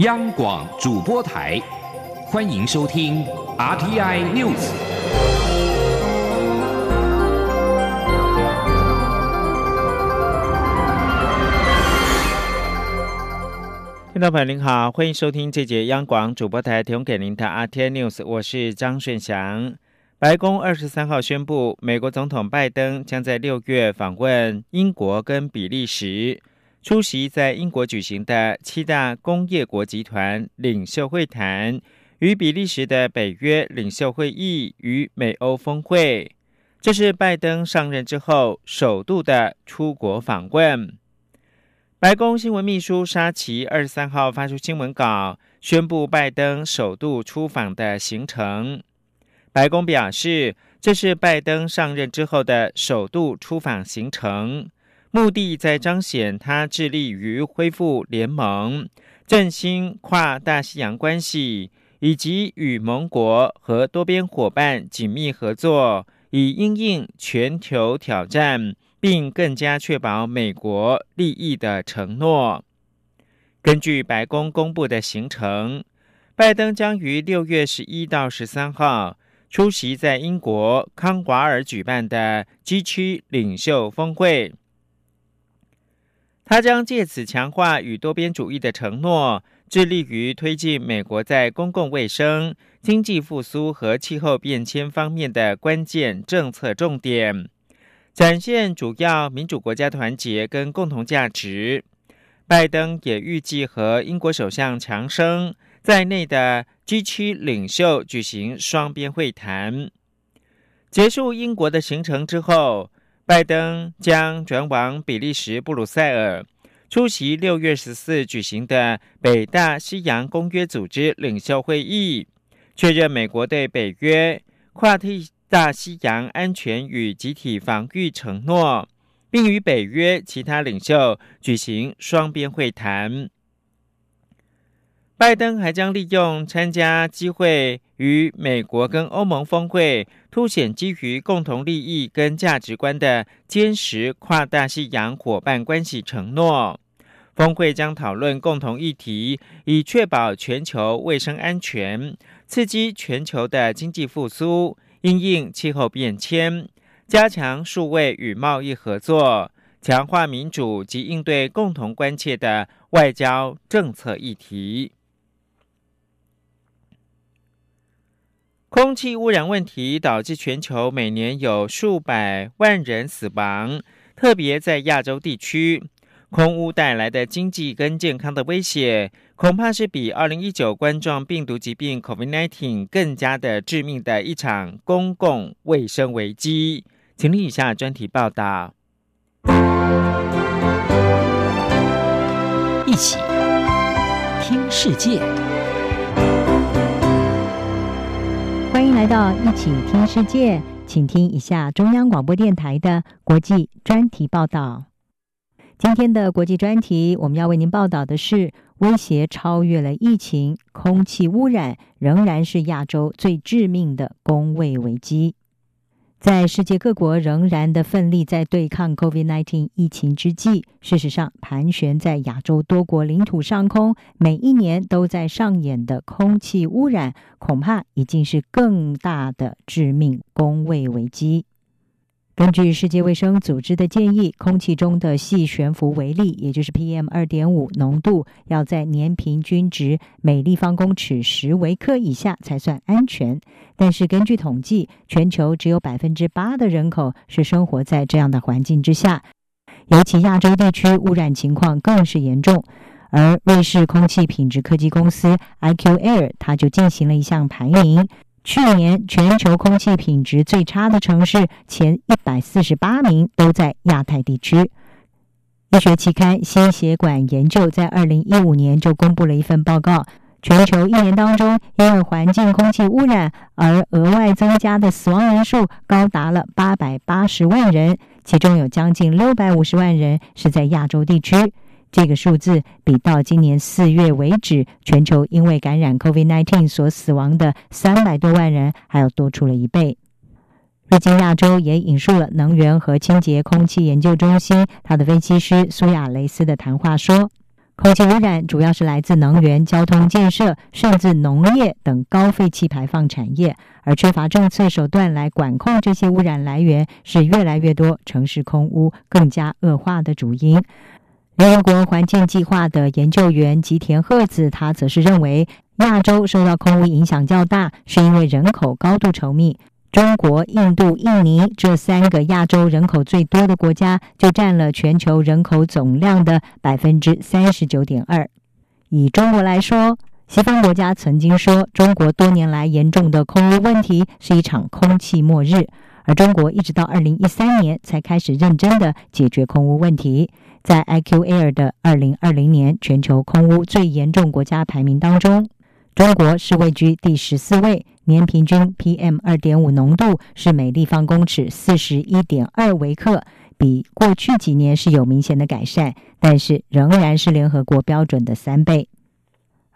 央广主播台，欢迎收听 RTI News。听众朋友您好，欢迎收听这节央广主播台提供给您的 RTI News，我是张顺祥。白宫二十三号宣布，美国总统拜登将在六月访问英国跟比利时。出席在英国举行的七大工业国集团领袖会谈，与比利时的北约领袖会议与美欧峰会，这是拜登上任之后首度的出国访问。白宫新闻秘书沙奇二十三号发出新闻稿，宣布拜登首度出访的行程。白宫表示，这是拜登上任之后的首度出访行程。目的在彰显他致力于恢复联盟、振兴跨大西洋关系，以及与盟国和多边伙伴紧密合作，以应应全球挑战，并更加确保美国利益的承诺。根据白宫公布的行程，拜登将于六月十一到十三号出席在英国康瓦尔举办的 G 区领袖峰会。他将借此强化与多边主义的承诺，致力于推进美国在公共卫生、经济复苏和气候变迁方面的关键政策重点，展现主要民主国家团结跟共同价值。拜登也预计和英国首相强生在内的 G 区领袖举行双边会谈。结束英国的行程之后。拜登将转往比利时布鲁塞尔，出席六月十四举行的北大西洋公约组织领袖会议，确认美国对北约跨大西洋安全与集体防御承诺，并与北约其他领袖举行双边会谈。拜登还将利用参加机会与美国跟欧盟峰会，凸显基于共同利益跟价值观的坚实跨大西洋伙伴关系承诺。峰会将讨论共同议题，以确保全球卫生安全，刺激全球的经济复苏，应应气候变迁，加强数位与贸易合作，强化民主及应对共同关切的外交政策议题。空气污染问题导致全球每年有数百万人死亡，特别在亚洲地区，空污带来的经济跟健康的威胁，恐怕是比二零一九冠状病毒疾病 （COVID-19） 更加的致命的一场公共卫生危机。请听以下专题报道。一起听世界。来到一起听世界，请听一下中央广播电台的国际专题报道。今天的国际专题，我们要为您报道的是：威胁超越了疫情，空气污染仍然是亚洲最致命的工位危机。在世界各国仍然的奋力在对抗 COVID-19 疫情之际，事实上，盘旋在亚洲多国领土上空，每一年都在上演的空气污染，恐怕已经是更大的致命工位危机。根据世界卫生组织的建议，空气中的细悬浮微粒，也就是 PM 二点五浓度，要在年平均值每立方公尺十微克以下才算安全。但是根据统计，全球只有百分之八的人口是生活在这样的环境之下，尤其亚洲地区污染情况更是严重。而瑞士空气品质科技公司 IQ Air，它就进行了一项排名。去年全球空气品质最差的城市前一百四十八名都在亚太地区。医学期刊《心血管研究》在二零一五年就公布了一份报告，全球一年当中因为环境空气污染而额外增加的死亡人数高达了八百八十万人，其中有将近六百五十万人是在亚洲地区。这个数字比到今年四月为止，全球因为感染 COVID-19 所死亡的三百多万人还要多出了一倍。瑞金亚洲也引述了能源和清洁空气研究中心他的分析师苏亚雷斯的谈话说：“空气污染主要是来自能源、交通建设，甚至农业等高废气排放产业，而缺乏政策手段来管控这些污染来源，是越来越多城市空污更加恶化的主因。联合国环境计划的研究员吉田鹤子，他则是认为，亚洲受到空污影响较大，是因为人口高度稠密。中国、印度、印尼这三个亚洲人口最多的国家，就占了全球人口总量的百分之三十九点二。以中国来说，西方国家曾经说，中国多年来严重的空污问题是一场空气末日，而中国一直到二零一三年才开始认真的解决空污问题。在 IQAir 的二零二零年全球空污最严重国家排名当中，中国是位居第十四位。年平均 PM 二点五浓度是每立方公尺四十一点二微克，比过去几年是有明显的改善，但是仍然是联合国标准的三倍。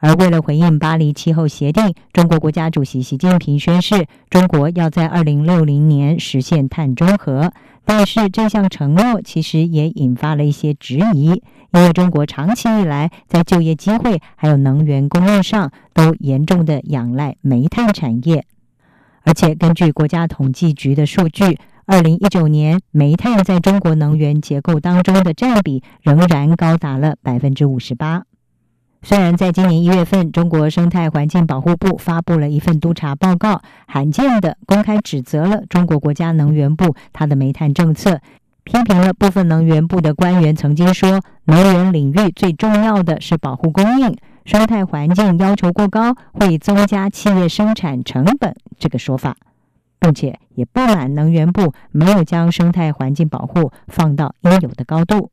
而为了回应巴黎气候协定，中国国家主席习近平宣誓，中国要在二零六零年实现碳中和。但是这项承诺其实也引发了一些质疑，因为中国长期以来在就业机会还有能源供应上都严重的仰赖煤炭产业，而且根据国家统计局的数据，二零一九年煤炭在中国能源结构当中的占比仍然高达了百分之五十八。虽然在今年一月份，中国生态环境保护部发布了一份督查报告，罕见的公开指责了中国国家能源部它的煤炭政策，批评了部分能源部的官员曾经说，能源领域最重要的是保护供应，生态环境要求过高会增加企业生产成本这个说法，并且也不满能源部没有将生态环境保护放到应有的高度。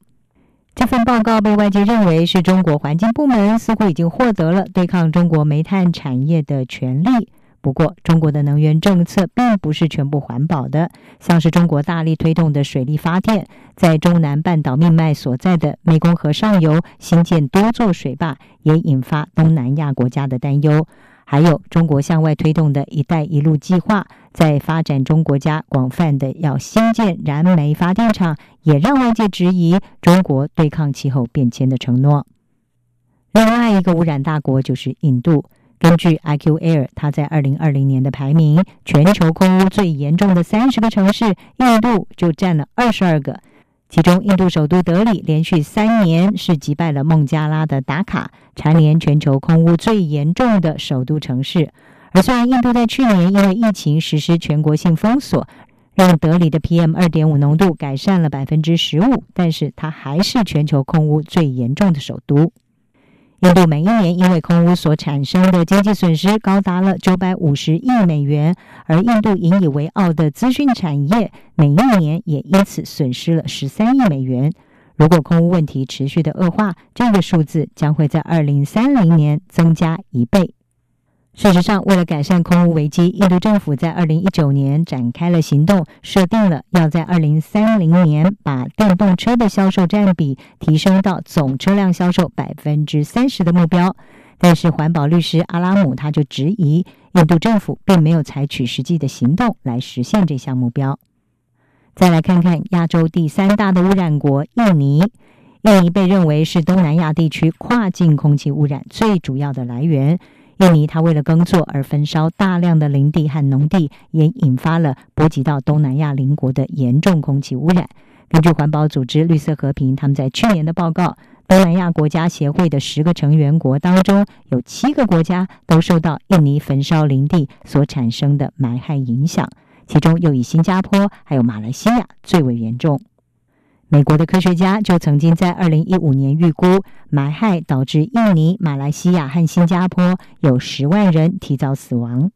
这份报告被外界认为是中国环境部门似乎已经获得了对抗中国煤炭产业的权利。不过，中国的能源政策并不是全部环保的，像是中国大力推动的水力发电，在中南半岛命脉所在的湄公河上游新建多座水坝，也引发东南亚国家的担忧。还有中国向外推动的一带一路计划，在发展中国家广泛的要新建燃煤发电厂，也让外界质疑中国对抗气候变迁的承诺。另外一个污染大国就是印度，根据 IQAir，它在二零二零年的排名，全球空污最严重的三十个城市，印度就占了二十二个。其中，印度首都德里连续三年是击败了孟加拉的达卡，蝉联全球空污最严重的首都城市。而虽然印度在去年因为疫情实施全国性封锁，让德里的 PM 二点五浓度改善了百分之十五，但是它还是全球空污最严重的首都。印度每一年因为空污所产生的经济损失高达了九百五十亿美元，而印度引以为傲的资讯产业每一年也因此损失了十三亿美元。如果空污问题持续的恶化，这个数字将会在二零三零年增加一倍。事实上，为了改善空污危机，印度政府在二零一九年展开了行动，设定了要在二零三零年把电动车的销售占比提升到总车辆销售百分之三十的目标。但是，环保律师阿拉姆他就质疑，印度政府并没有采取实际的行动来实现这项目标。再来看看亚洲第三大的污染国印尼，印尼被认为是东南亚地区跨境空气污染最主要的来源。印尼，它为了耕作而焚烧大量的林地和农地，也引发了波及到东南亚邻国的严重空气污染。根据环保组织绿色和平，他们在去年的报告，东南亚国家协会的十个成员国当中，有七个国家都受到印尼焚烧林地所产生的霾害影响，其中又以新加坡还有马来西亚最为严重。美国的科学家就曾经在二零一五年预估，霾害导致印尼、马来西亚和新加坡有十万人提早死亡。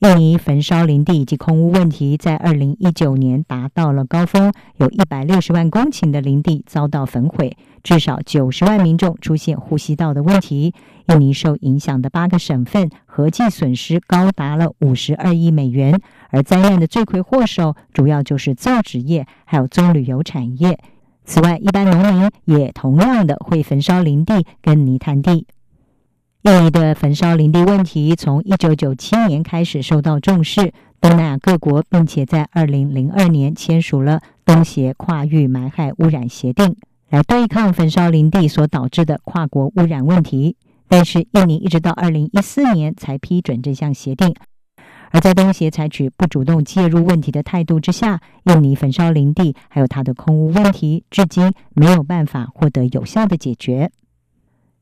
印尼焚烧林地以及空污问题在二零一九年达到了高峰，有一百六十万公顷的林地遭到焚毁，至少九十万民众出现呼吸道的问题。印尼受影响的八个省份合计损失高达了五十二亿美元，而灾难的罪魁祸首主要就是造纸业还有棕榈油产业。此外，一般农民也同样的会焚烧林地跟泥炭地。印尼的焚烧林地问题从一九九七年开始受到重视，东南亚各国并且在二零零二年签署了东协跨域埋害污染协定。来对抗焚烧林地所导致的跨国污染问题。但是，印尼一直到二零一四年才批准这项协定。而在东协采取不主动介入问题的态度之下，印尼焚烧林地还有它的空污问题，至今没有办法获得有效的解决。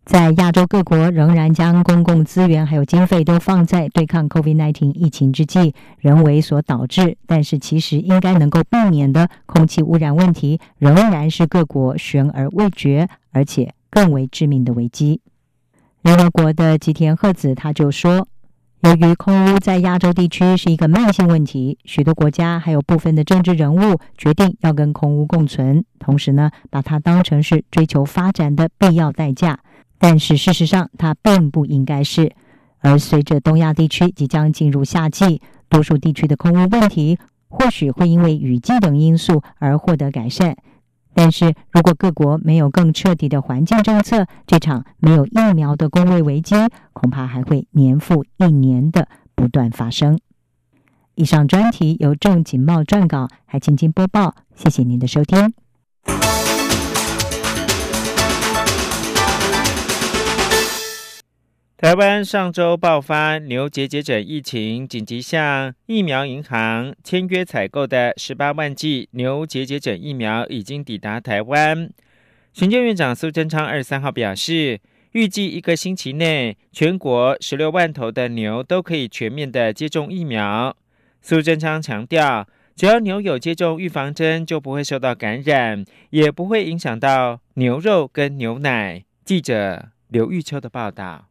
在亚洲各国仍然将公共资源还有经费都放在对抗 COVID-19 疫情之际，人为所导致，但是其实应该能够避免的空气污染问题，仍然是各国悬而未决，而且更为致命的危机。联合国的吉田鹤子他就说。由于空污在亚洲地区是一个慢性问题，许多国家还有部分的政治人物决定要跟空污共存，同时呢，把它当成是追求发展的必要代价。但是事实上，它并不应该是。而随着东亚地区即将进入夏季，多数地区的空污问题或许会因为雨季等因素而获得改善。但是如果各国没有更彻底的环境政策，这场没有疫苗的工位危机恐怕还会年复一年的不断发生。以上专题由郑锦茂撰稿，还请您播报。谢谢您的收听。台湾上周爆发牛结节疹疫情，紧急向疫苗银行签约采购的十八万剂牛结节疹疫苗已经抵达台湾。行政院长苏贞昌二十三号表示，预计一个星期内，全国十六万头的牛都可以全面的接种疫苗。苏贞昌强调，只要牛有接种预防针，就不会受到感染，也不会影响到牛肉跟牛奶。记者刘玉秋的报道。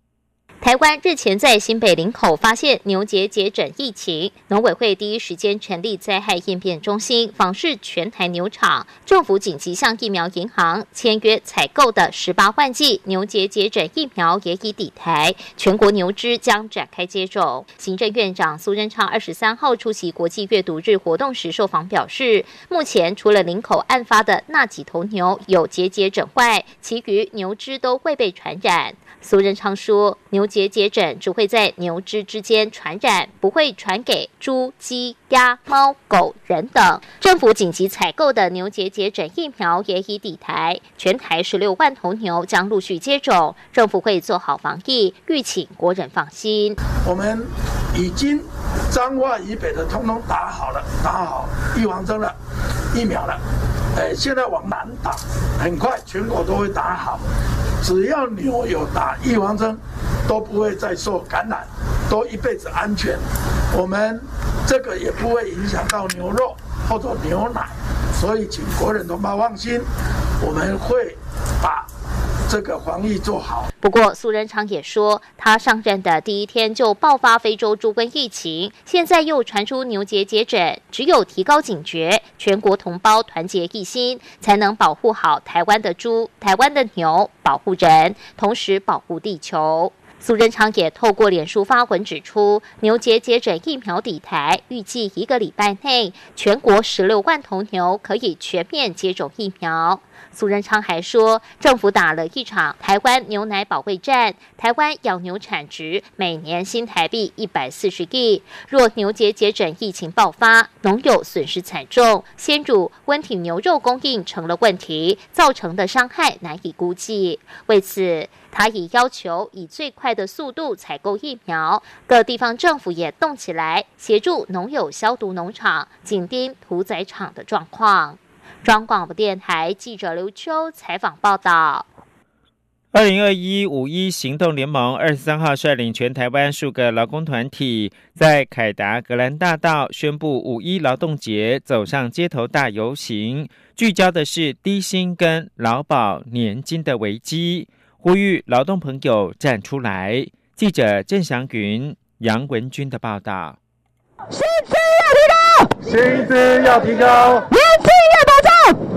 台湾日前在新北林口发现牛结节疹疫情，农委会第一时间成立灾害应变中心，访视全台牛场。政府紧急向疫苗银行签约采购的十八万剂牛结节疹疫苗也已抵台，全国牛只将展开接种。行政院长苏贞昌二十三号出席国际阅读日活动时受访表示，目前除了林口案发的那几头牛有结节疹外，其余牛只都未被传染。苏仁昌说：“牛结节疹只会在牛只之间传染，不会传给猪、鸡、鸭、猫、狗、人等。政府紧急采购的牛结节疹疫苗也已抵台，全台十六万头牛将陆续接种。政府会做好防疫，欲请国人放心。我们已经彰化以北的通通打好了，打好预防针了，疫苗了。哎，现在往南打，很快全国都会打好。”只要牛有打预防针，都不会再受感染，都一辈子安全。我们这个也不会影响到牛肉或者牛奶，所以请国人同胞放心，我们会把。这个防疫做好。不过，苏仁昌也说，他上任的第一天就爆发非洲猪瘟疫情，现在又传出牛结节疹，只有提高警觉，全国同胞团结一心，才能保护好台湾的猪、台湾的牛，保护人，同时保护地球。苏仁昌也透过脸书发文指出，牛结节疹疫苗抵台，预计一个礼拜内，全国十六万头牛可以全面接种疫苗。苏仁昌还说，政府打了一场台湾牛奶保卫战。台湾养牛产值每年新台币一百四十亿。若牛结节疹疫情爆发，农友损失惨重，鲜乳、温体牛肉供应成了问题，造成的伤害难以估计。为此，他已要求以最快的速度采购疫苗。各地方政府也动起来，协助农友消毒农场，紧盯屠宰场的状况。中广播电台记者刘秋采访报道：二零二一五一行动联盟二十三号率领全台湾数个劳工团体，在凯达格兰大道宣布五一劳动节走上街头大游行，聚焦的是低薪跟劳保年金的危机，呼吁劳动朋友站出来。记者郑祥云、杨文军的报道：薪资要提高，薪资要提高。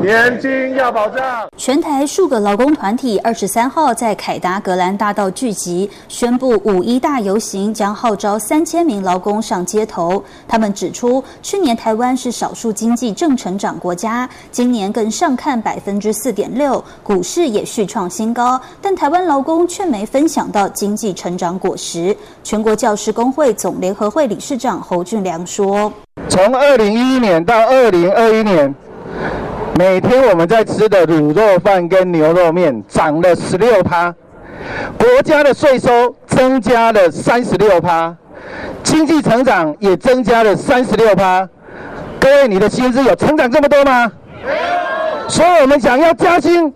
年金要保障。全台数个劳工团体二十三号在凯达格兰大道聚集，宣布五一大游行将号召三千名劳工上街头。他们指出，去年台湾是少数经济正成长国家，今年更上看百分之四点六，股市也续创新高，但台湾劳工却没分享到经济成长果实。全国教师工会总联合会理事长侯俊良说：“从二零一一年到二零二一年。”每天我们在吃的卤肉饭跟牛肉面涨了十六趴，国家的税收增加了三十六趴，经济成长也增加了三十六趴。各位，你的薪资有成长这么多吗？所以我们想要加薪，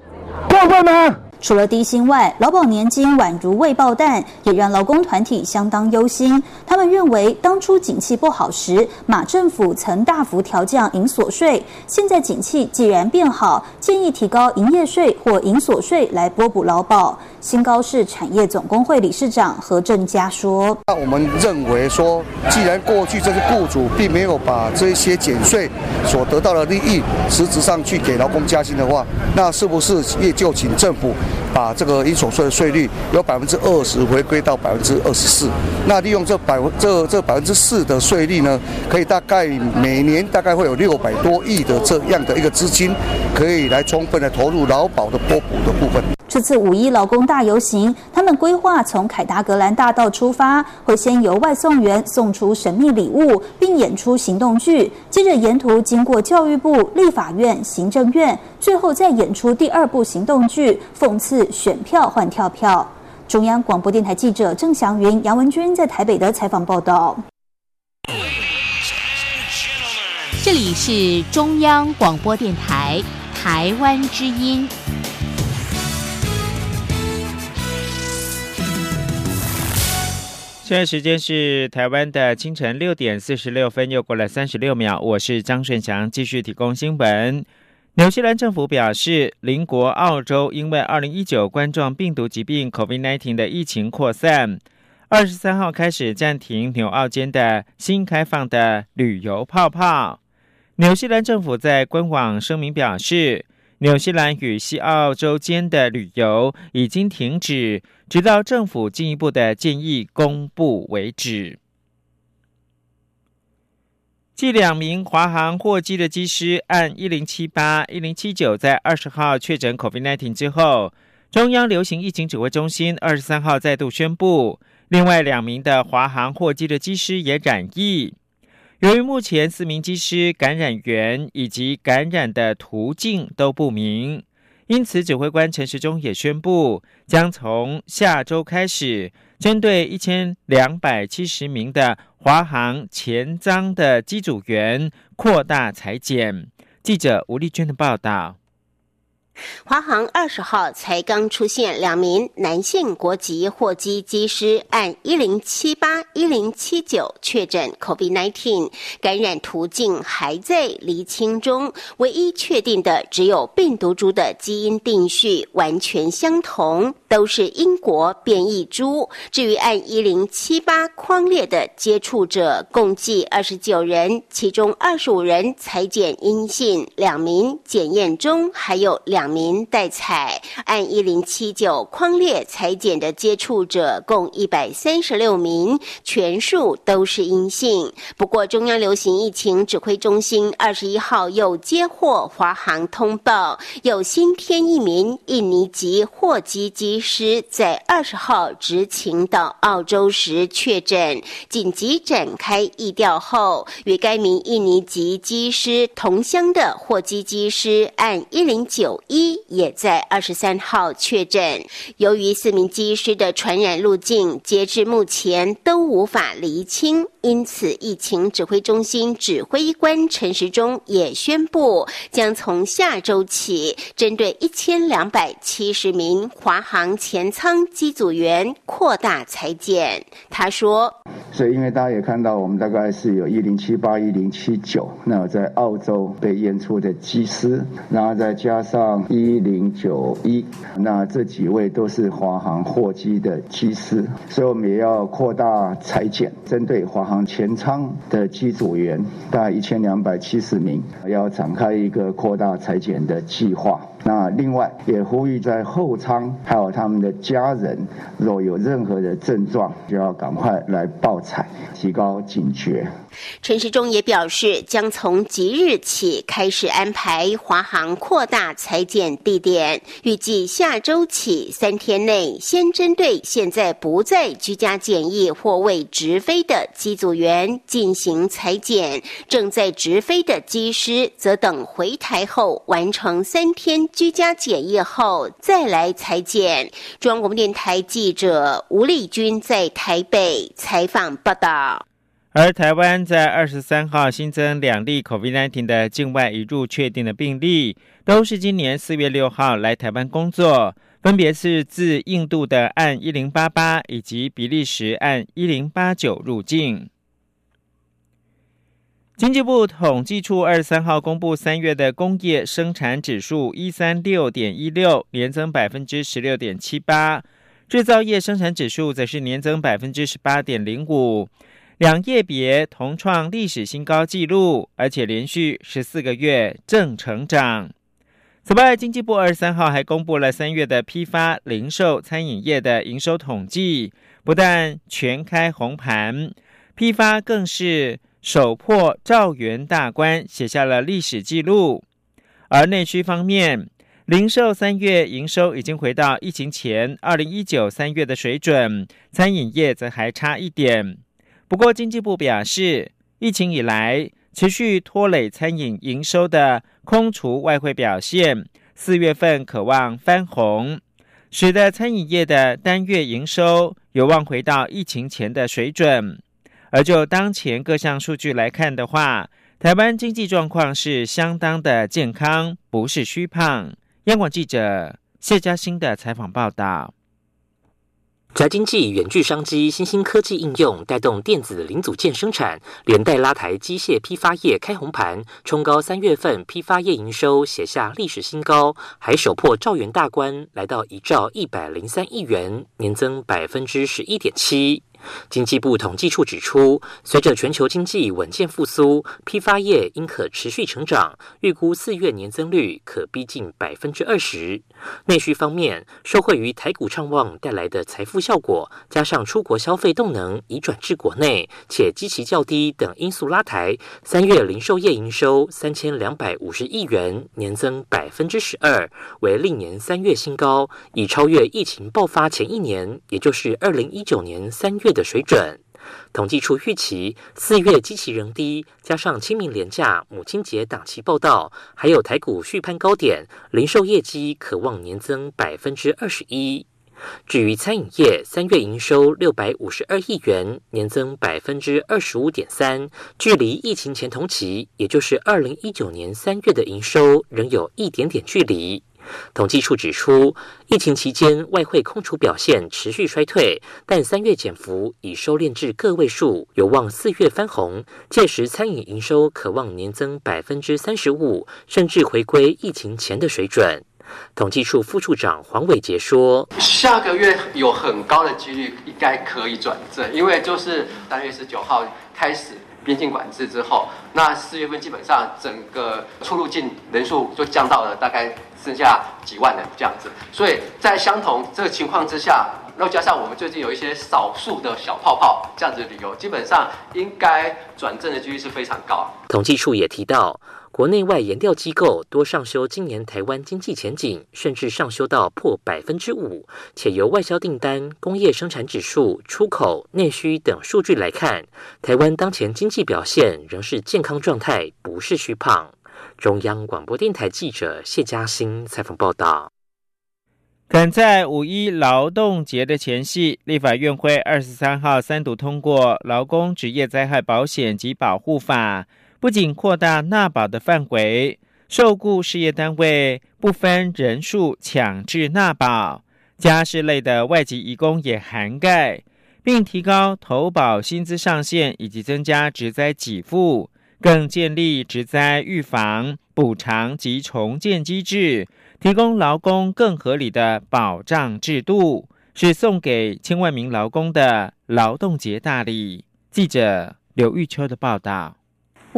过分吗？除了低薪外，劳保年金宛如未爆弹，也让劳工团体相当忧心。他们认为，当初景气不好时，马政府曾大幅调降营所税，现在景气既然变好，建议提高营业税或营所税来拨补劳保。新高市产业总工会理事长何正佳说：“那我们认为说，既然过去这些雇主并没有把这些减税所得到的利益实质上去给劳工加薪的话，那是不是也就请政府？”把这个应所税的税率由百分之二十回归到百分之二十四，那利用这百分这这百分之四的税率呢，可以大概每年大概会有六百多亿的这样的一个资金，可以来充分的投入劳保的拨补的部分。这次五一劳工大游行，他们规划从凯达格兰大道出发，会先由外送员送出神秘礼物，并演出行动剧，接着沿途经过教育部、立法院、行政院，最后再演出第二部行动剧，讽刺选票换跳票。中央广播电台记者郑祥云、杨文君在台北的采访报道。这里是中央广播电台台湾之音。现在时间是台湾的清晨六点四十六分，又过了三十六秒。我是张顺祥，继续提供新闻。纽西兰政府表示，邻国澳洲因为二零一九冠状病毒疾病 （COVID-19） 的疫情扩散，二十三号开始暂停纽澳间的新开放的旅游泡泡。纽西兰政府在官网声明表示。纽西兰与西澳洲间的旅游已经停止，直到政府进一步的建议公布为止。继两名华航货机的机师按一零七八、一零七九在二十号确诊 COVID-19 之后，中央流行疫情指挥中心二十三号再度宣布，另外两名的华航货机的机师也染疫。由于目前四名机师感染源以及感染的途径都不明，因此指挥官陈时中也宣布，将从下周开始，针对一千两百七十名的华航前舱的机组员扩大裁减。记者吴丽娟的报道。华航二十号才刚出现两名男性国籍货机机师按一零七八一零七九确诊 COVID-19，感染途径还在厘清中。唯一确定的只有病毒株的基因定序完全相同，都是英国变异株。至于按一零七八框列的接触者，共计二十九人，其中二十五人裁检阴性，两名检验中，还有两。名待采，按一零七九框列裁剪的接触者共一百三十六名，全数都是阴性。不过，中央流行疫情指挥中心二十一号又接获华航通报，有新添一名印尼籍货机机师在二十号执勤到澳洲时确诊，紧急展开疫调后，与该名印尼籍机师同乡的货机机师按一零九一。一也在二十三号确诊。由于四名机师的传染路径截至目前都无法厘清，因此疫情指挥中心指挥官陈时中也宣布，将从下周起，针对一千两百七十名华航前舱机组员扩大裁剪。他说：“所以，因为大家也看到，我们大概是有一零七八、一零七九，那在澳洲被验出的机师，然后再加上。”一零九一，那这几位都是华航货机的机师，所以我们也要扩大裁减，针对华航前舱的机组员，大概一千两百七十名，要展开一个扩大裁减的计划。那另外也呼吁在后舱还有他们的家人，若有任何的症状，就要赶快来报采，提高警觉。陈时中也表示，将从即日起开始安排华航扩大裁减地点，预计下周起三天内，先针对现在不在居家检疫或未直飞的机组员进行裁减，正在直飞的机师则等回台后完成三天居家检疫后再来裁减。中央广播电台记者吴丽君在台北采访报道。而台湾在二十三号新增两例 COVID-19 的境外移入确定的病例，都是今年四月六号来台湾工作，分别是自印度的按一零八八以及比利时按一零八九入境。经济部统计处二十三号公布三月的工业生产指数一三六点一六，年增百分之十六点七八；制造业生产指数则是年增百分之十八点零五。两业别同创历史新高纪录，而且连续十四个月正成长。此外，经济部二十三号还公布了三月的批发、零售、餐饮业的营收统计，不但全开红盘，批发更是首破兆元大关，写下了历史纪录。而内需方面，零售三月营收已经回到疫情前二零一九三月的水准，餐饮业则还差一点。不过，经济部表示，疫情以来持续拖累餐饮营收的空厨外汇表现，四月份渴望翻红，使得餐饮业的单月营收有望回到疫情前的水准。而就当前各项数据来看的话，台湾经济状况是相当的健康，不是虚胖。央广记者谢嘉欣的采访报道。宅经济远距商机，新兴科技应用带动电子零组件生产，连带拉抬机械批发业开红盘，冲高三月份批发业营收写下历史新高，还首破兆元大关，来到一兆一百零三亿元，年增百分之十一点七。经济部统计处指出，随着全球经济稳健复苏，批发业应可持续成长，预估四月年增率可逼近百分之二十。内需方面，受惠于台股畅旺带来的财富效果，加上出国消费动能已转至国内，且基期较低等因素拉抬，三月零售业营收三千两百五十亿元，年增百分之十二，为历年三月新高，已超越疫情爆发前一年，也就是二零一九年三月的水准，统计处预期四月机器仍低，加上清明廉假、母亲节档期报道，还有台股续攀高点，零售业绩可望年增百分之二十一。至于餐饮业，三月营收六百五十二亿元，年增百分之二十五点三，距离疫情前同期，也就是二零一九年三月的营收，仍有一点点距离。统计处指出，疫情期间外汇空储表现持续衰退，但三月减幅已收敛至个位数，有望四月翻红。届时餐饮营收可望年增百分之三十五，甚至回归疫情前的水准。统计处副处长黄伟杰说：“下个月有很高的几率应该可以转正，因为就是三月十九号开始。”边境管制之后，那四月份基本上整个出入境人数就降到了大概剩下几万人这样子，所以在相同这个情况之下，又加上我们最近有一些少数的小泡泡这样子旅游，基本上应该转正的几率是非常高。统计处也提到。国内外研调机构多上修今年台湾经济前景，甚至上修到破百分之五。且由外销订单、工业生产指数、出口、内需等数据来看，台湾当前经济表现仍是健康状态，不是虚胖。中央广播电台记者谢嘉欣采访报道。赶在五一劳动节的前夕，立法院会二十三号三读通过《劳工职业灾害保险及保护法》。不仅扩大纳保的范围，受雇事业单位不分人数强制纳保，家事类的外籍移工也涵盖，并提高投保薪资上限，以及增加职灾给付，更建立职灾预防、补偿及重建机制，提供劳工更合理的保障制度，是送给千万名劳工的劳动节大礼。记者刘玉秋的报道。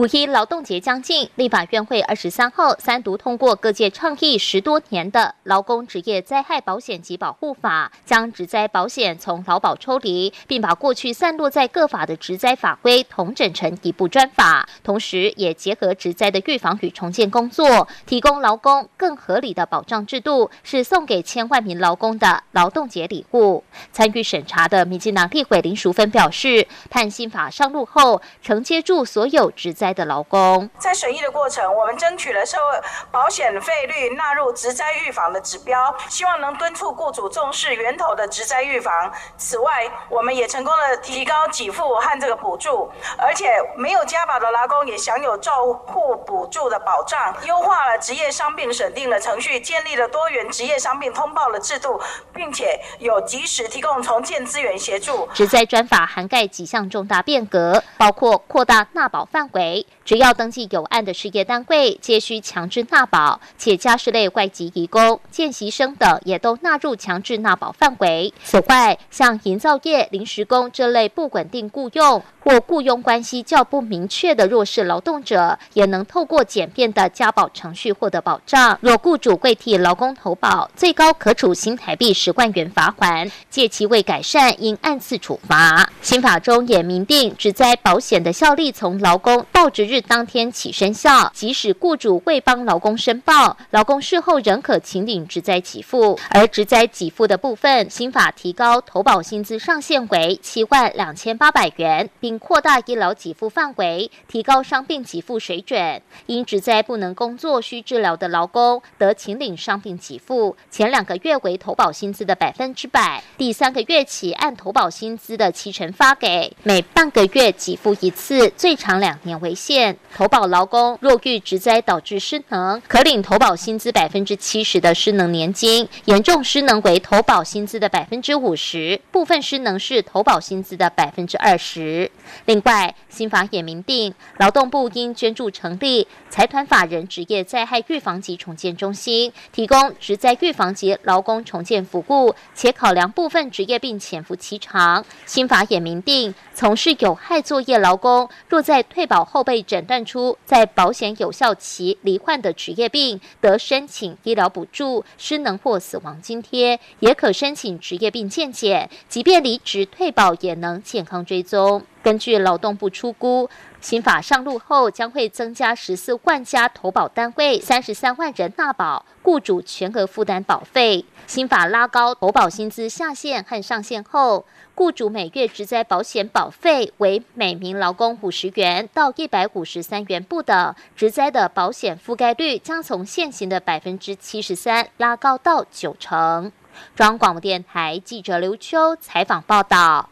五一劳动节将近，立法院会二十三号三读通过各界倡议十多年的劳工职业灾害保险及保护法，将职灾保险从劳保抽离，并把过去散落在各法的职灾法规统整成一部专法，同时也结合职灾的预防与重建工作，提供劳工更合理的保障制度，是送给千万名劳工的劳动节礼物。参与审查的民进党立委林淑芬表示，判新法上路后，承接住所有职。灾的劳工，在审议的过程，我们争取了社会保险费率纳入职灾预防的指标，希望能敦促雇主重视源头的职灾预防。此外，我们也成功的提高给付和这个补助，而且没有加保的劳工也享有照护补助的保障。优化了职业伤病审定的程序，建立了多元职业伤病通报的制度，并且有及时提供重建资源协助。职灾专法涵盖几项重大变革，包括扩大纳保范围。只要登记有案的事业单位，皆需强制纳保，且家事类外籍移工、见习生等也都纳入强制纳保范围。此外，像营造业临时工这类不稳定雇佣。或雇佣关系较不明确的弱势劳动者，也能透过简便的加保程序获得保障。若雇主未替劳工投保，最高可处新台币十万元罚款；借其未改善，应按次处罚。新法中也明定，只在保险的效力从劳工报职日当天起生效，即使雇主未帮劳工申报，劳工事后仍可请领职灾给付。而职灾给付的部分，新法提高投保薪资上限为七万两千八百元，并。扩大医疗给付范围，提高伤病给付水准。因职灾不能工作需治疗的劳工，得请领伤病给付。前两个月为投保薪资的百分之百，第三个月起按投保薪资的七成发给，每半个月给付一次，最长两年为限。投保劳工若遇职灾导致失能，可领投保薪资百分之七十的失能年金，严重失能为投保薪资的百分之五十，部分失能是投保薪资的百分之二十。另外，新法也明定，劳动部应捐助成立财团法人职业灾害预防及重建中心，提供职灾预防及劳工重建服务，且考量部分职业病潜伏期长。新法也明定，从事有害作业劳工，若在退保后被诊断出在保险有效期罹患的职业病，得申请医疗补助、失能或死亡津贴，也可申请职业病健检，即便离职退保，也能健康追踪。根据劳动部出估，新法上路后将会增加十四万家投保单位，三十三万人纳保，雇主全额负担保费。新法拉高投保薪资下限和上限后，雇主每月职灾保险保费为每名劳工五十元到一百五十三元不等，职灾的保险覆盖率将从现行的百分之七十三拉高到九成。中央广播电台记者刘秋采访报道。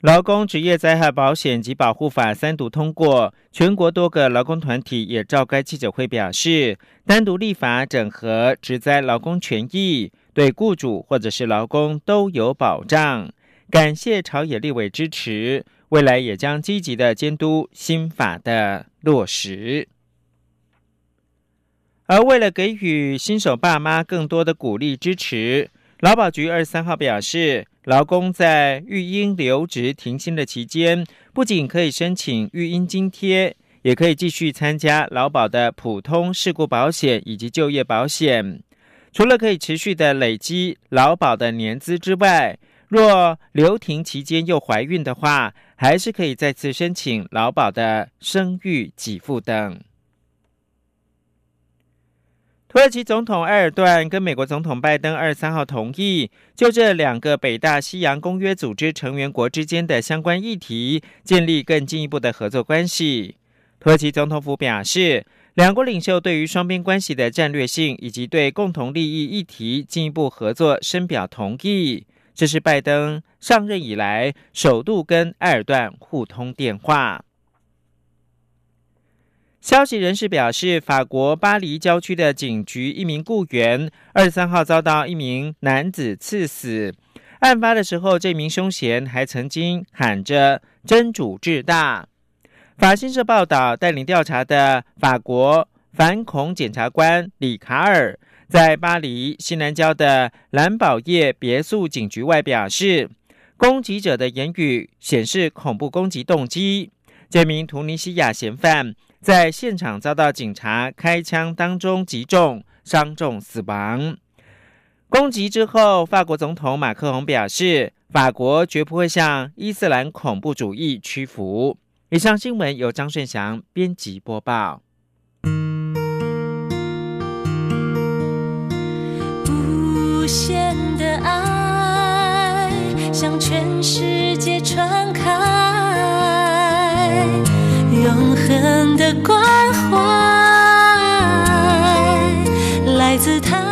劳工职业灾害保险及保护法三读通过，全国多个劳工团体也召开记者会，表示单独立法整合职灾劳工权益，对雇主或者是劳工都有保障。感谢朝野立委支持，未来也将积极的监督新法的落实。而为了给予新手爸妈更多的鼓励支持，劳保局二十三号表示。劳工在育婴留职停薪的期间，不仅可以申请育婴津贴，也可以继续参加劳保的普通事故保险以及就业保险。除了可以持续的累积劳保的年资之外，若留停期间又怀孕的话，还是可以再次申请劳保的生育给付等。土耳其总统埃尔段跟美国总统拜登二十三号同意，就这两个北大西洋公约组织成员国之间的相关议题，建立更进一步的合作关系。土耳其总统府表示，两国领袖对于双边关系的战略性以及对共同利益议题进一步合作深表同意。这是拜登上任以来首度跟埃尔段互通电话。消息人士表示，法国巴黎郊区的警局一名雇员二十三号遭到一名男子刺死。案发的时候，这名凶嫌还曾经喊着“真主至大”。法新社报道，带领调查的法国反恐检察官里卡尔在巴黎西南郊的蓝宝叶别墅警局外表示，攻击者的言语显示恐怖攻击动机。这名突尼西亚嫌犯在现场遭到警察开枪当中击中，伤重死亡。攻击之后，法国总统马克龙表示，法国绝不会向伊斯兰恐怖主义屈服。以上新闻由张顺祥编辑播报。无限的爱向全世界传开，永恒的关怀来自他。